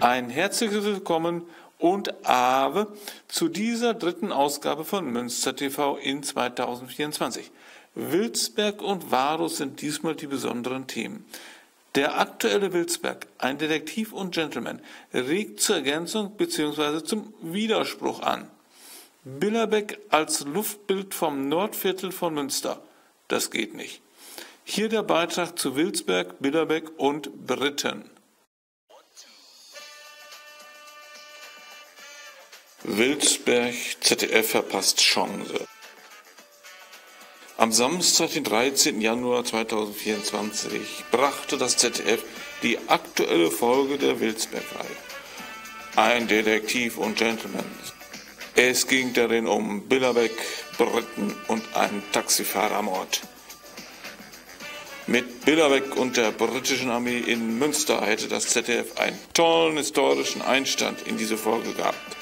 Ein herzliches Willkommen und Ave zu dieser dritten Ausgabe von Münster TV in 2024. Wilsberg und Varus sind diesmal die besonderen Themen. Der aktuelle Wilsberg, ein Detektiv und Gentleman, regt zur Ergänzung bzw. zum Widerspruch an. Billerbeck als Luftbild vom Nordviertel von Münster. Das geht nicht. Hier der Beitrag zu Wilsberg, Billerbeck und Britten. Wilsberg, ZDF verpasst Chance. Am Samstag, den 13. Januar 2024, brachte das ZDF die aktuelle Folge der Wilsberg-Reihe. Ein Detektiv und Gentleman. Es ging darin um Billerbeck, Briten und einen Taxifahrermord. Mit Billerbeck und der britischen Armee in Münster hätte das ZDF einen tollen historischen Einstand in diese Folge gehabt.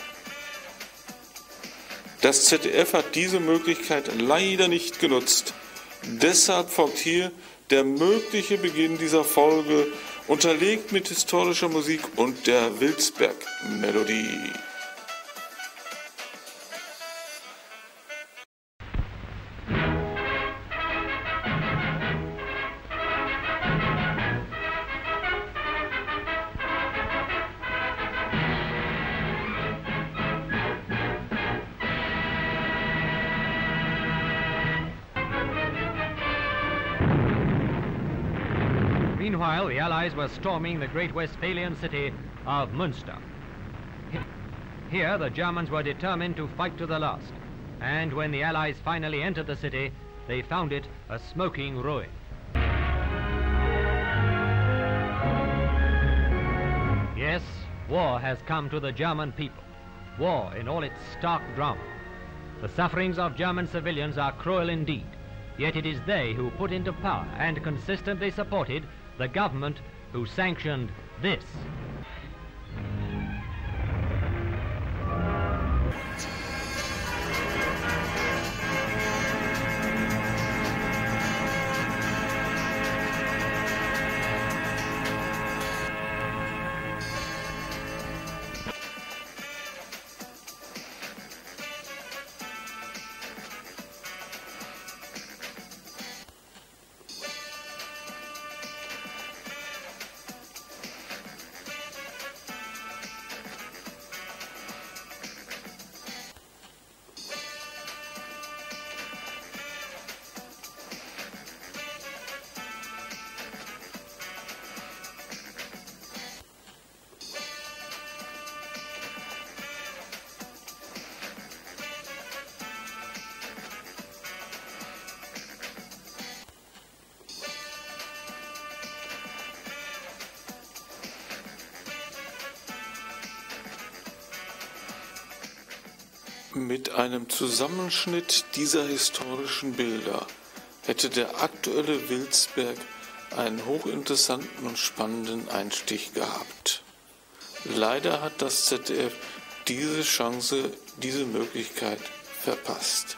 Das ZDF hat diese Möglichkeit leider nicht genutzt. Deshalb folgt hier der mögliche Beginn dieser Folge, unterlegt mit historischer Musik und der Wilsberg-Melodie. Meanwhile, the Allies were storming the great Westphalian city of Münster. Here, the Germans were determined to fight to the last. And when the Allies finally entered the city, they found it a smoking ruin. Yes, war has come to the German people. War in all its stark drama. The sufferings of German civilians are cruel indeed. Yet it is they who put into power and consistently supported the government who sanctioned this. Mit einem Zusammenschnitt dieser historischen Bilder hätte der aktuelle Wilsberg einen hochinteressanten und spannenden Einstich gehabt. Leider hat das ZDF diese Chance, diese Möglichkeit verpasst.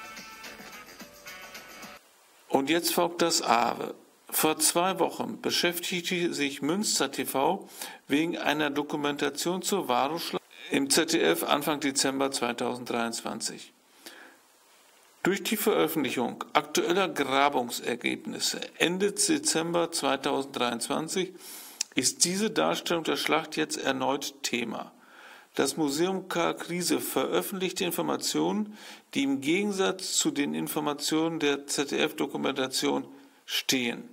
Und jetzt folgt das Awe. Vor zwei Wochen beschäftigte sich Münster TV wegen einer Dokumentation zur Varusschlacht im ZDF Anfang Dezember 2023. Durch die Veröffentlichung aktueller Grabungsergebnisse Ende Dezember 2023 ist diese Darstellung der Schlacht jetzt erneut Thema. Das Museum Karl Krise veröffentlichte Informationen, die im Gegensatz zu den Informationen der ZDF-Dokumentation stehen.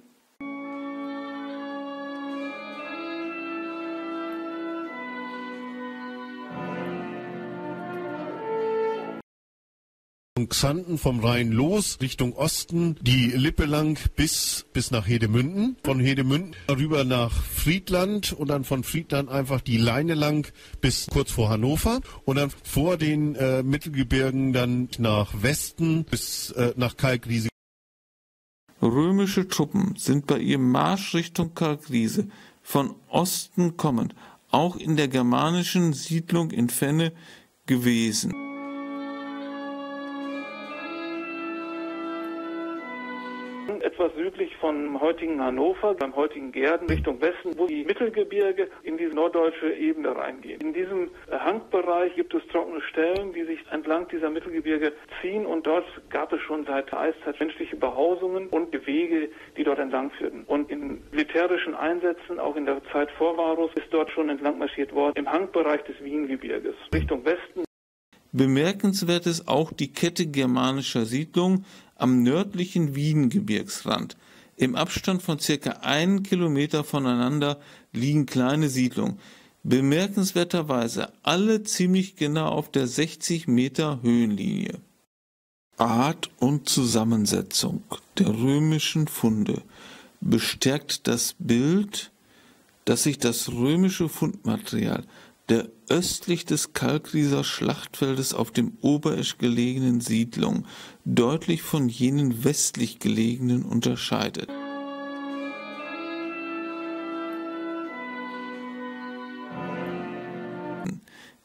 Xanten vom Rhein los, Richtung Osten, die Lippe lang bis, bis nach Hedemünden. Von Hedemünden rüber nach Friedland und dann von Friedland einfach die Leine lang bis kurz vor Hannover und dann vor den äh, Mittelgebirgen dann nach Westen bis äh, nach Kalkriese. Römische Truppen sind bei ihrem Marsch Richtung Kalkriese von Osten kommend auch in der germanischen Siedlung in Fenne gewesen. Etwas südlich von heutigen Hannover, beim heutigen Gärden, Richtung Westen, wo die Mittelgebirge in diese norddeutsche Ebene reingehen. In diesem Hangbereich gibt es trockene Stellen, die sich entlang dieser Mittelgebirge ziehen und dort gab es schon seit der Eiszeit menschliche Behausungen und Wege, die dort entlang führten. Und in militärischen Einsätzen, auch in der Zeit vor Varus, ist dort schon entlang marschiert worden, im Hangbereich des Wiengebirges, Richtung Westen. Bemerkenswert ist auch die Kette germanischer Siedlungen am nördlichen Wiengebirgsrand. Im Abstand von circa einen Kilometer voneinander liegen kleine Siedlungen. Bemerkenswerterweise alle ziemlich genau auf der 60 Meter Höhenlinie. Art und Zusammensetzung der römischen Funde bestärkt das Bild, dass sich das römische Fundmaterial der östlich des Kalkrieser Schlachtfeldes auf dem Oberesch gelegenen Siedlung deutlich von jenen westlich gelegenen unterscheidet.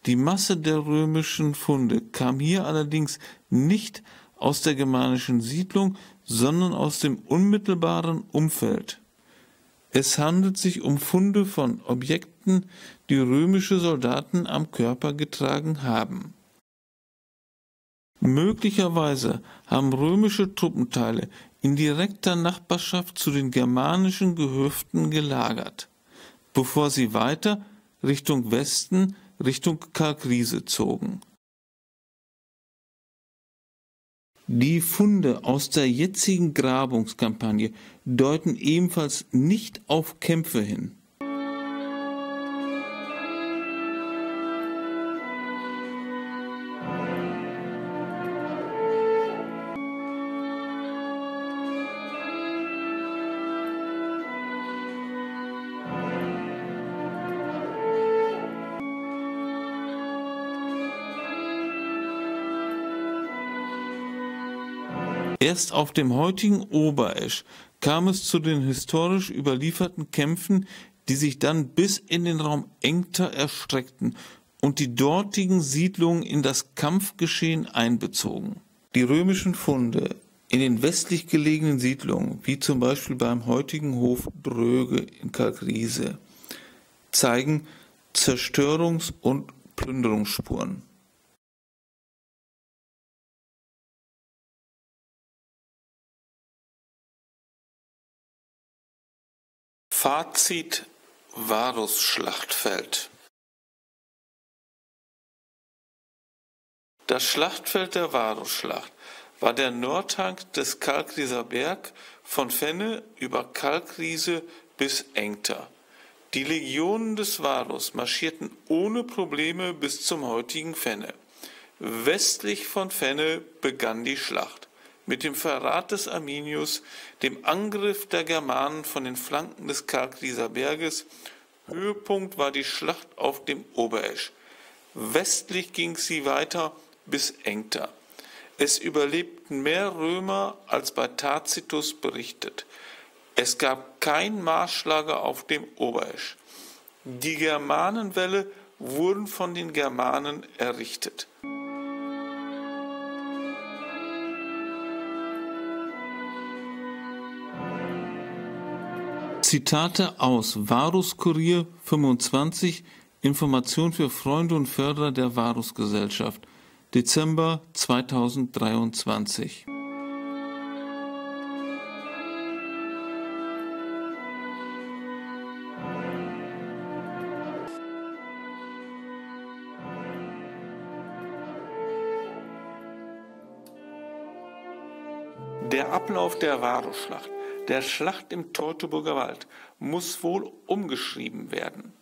Die Masse der römischen Funde kam hier allerdings nicht aus der germanischen Siedlung, sondern aus dem unmittelbaren Umfeld. Es handelt sich um Funde von Objekten, die römische Soldaten am Körper getragen haben. Möglicherweise haben römische Truppenteile in direkter Nachbarschaft zu den germanischen Gehöften gelagert, bevor sie weiter Richtung Westen, Richtung Kalkriese zogen. Die Funde aus der jetzigen Grabungskampagne deuten ebenfalls nicht auf Kämpfe hin. Erst auf dem heutigen Oberesch kam es zu den historisch überlieferten Kämpfen, die sich dann bis in den Raum Engter erstreckten und die dortigen Siedlungen in das Kampfgeschehen einbezogen. Die römischen Funde in den westlich gelegenen Siedlungen, wie zum Beispiel beim heutigen Hof Dröge in Kalkriese, zeigen Zerstörungs- und Plünderungsspuren. Fazit Varus-Schlachtfeld Das Schlachtfeld der Varusschlacht war der Nordhang des Kalkrieser Berg von Fenne über Kalkriese bis Engter. Die Legionen des Varus marschierten ohne Probleme bis zum heutigen Fenne. Westlich von Fenne begann die Schlacht mit dem Verrat des Arminius, dem Angriff der Germanen von den Flanken des Kalkrieser Berges. Höhepunkt war die Schlacht auf dem Oberesch. Westlich ging sie weiter bis Engter. Es überlebten mehr Römer als bei Tacitus berichtet. Es gab kein Marschlager auf dem Oberesch. Die Germanenwelle wurden von den Germanen errichtet. Zitate aus Varus Kurier 25 Information für Freunde und Förderer der Varus Gesellschaft Dezember 2023 Der Ablauf der Varusschlacht der Schlacht im Teutoburger Wald muss wohl umgeschrieben werden.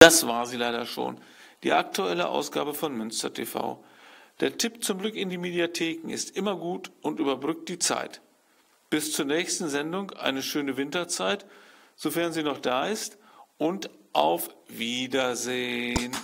Das war sie leider schon. Die aktuelle Ausgabe von Münster TV. Der Tipp zum Glück in die Mediatheken ist immer gut und überbrückt die Zeit. Bis zur nächsten Sendung eine schöne Winterzeit, sofern sie noch da ist, und auf Wiedersehen.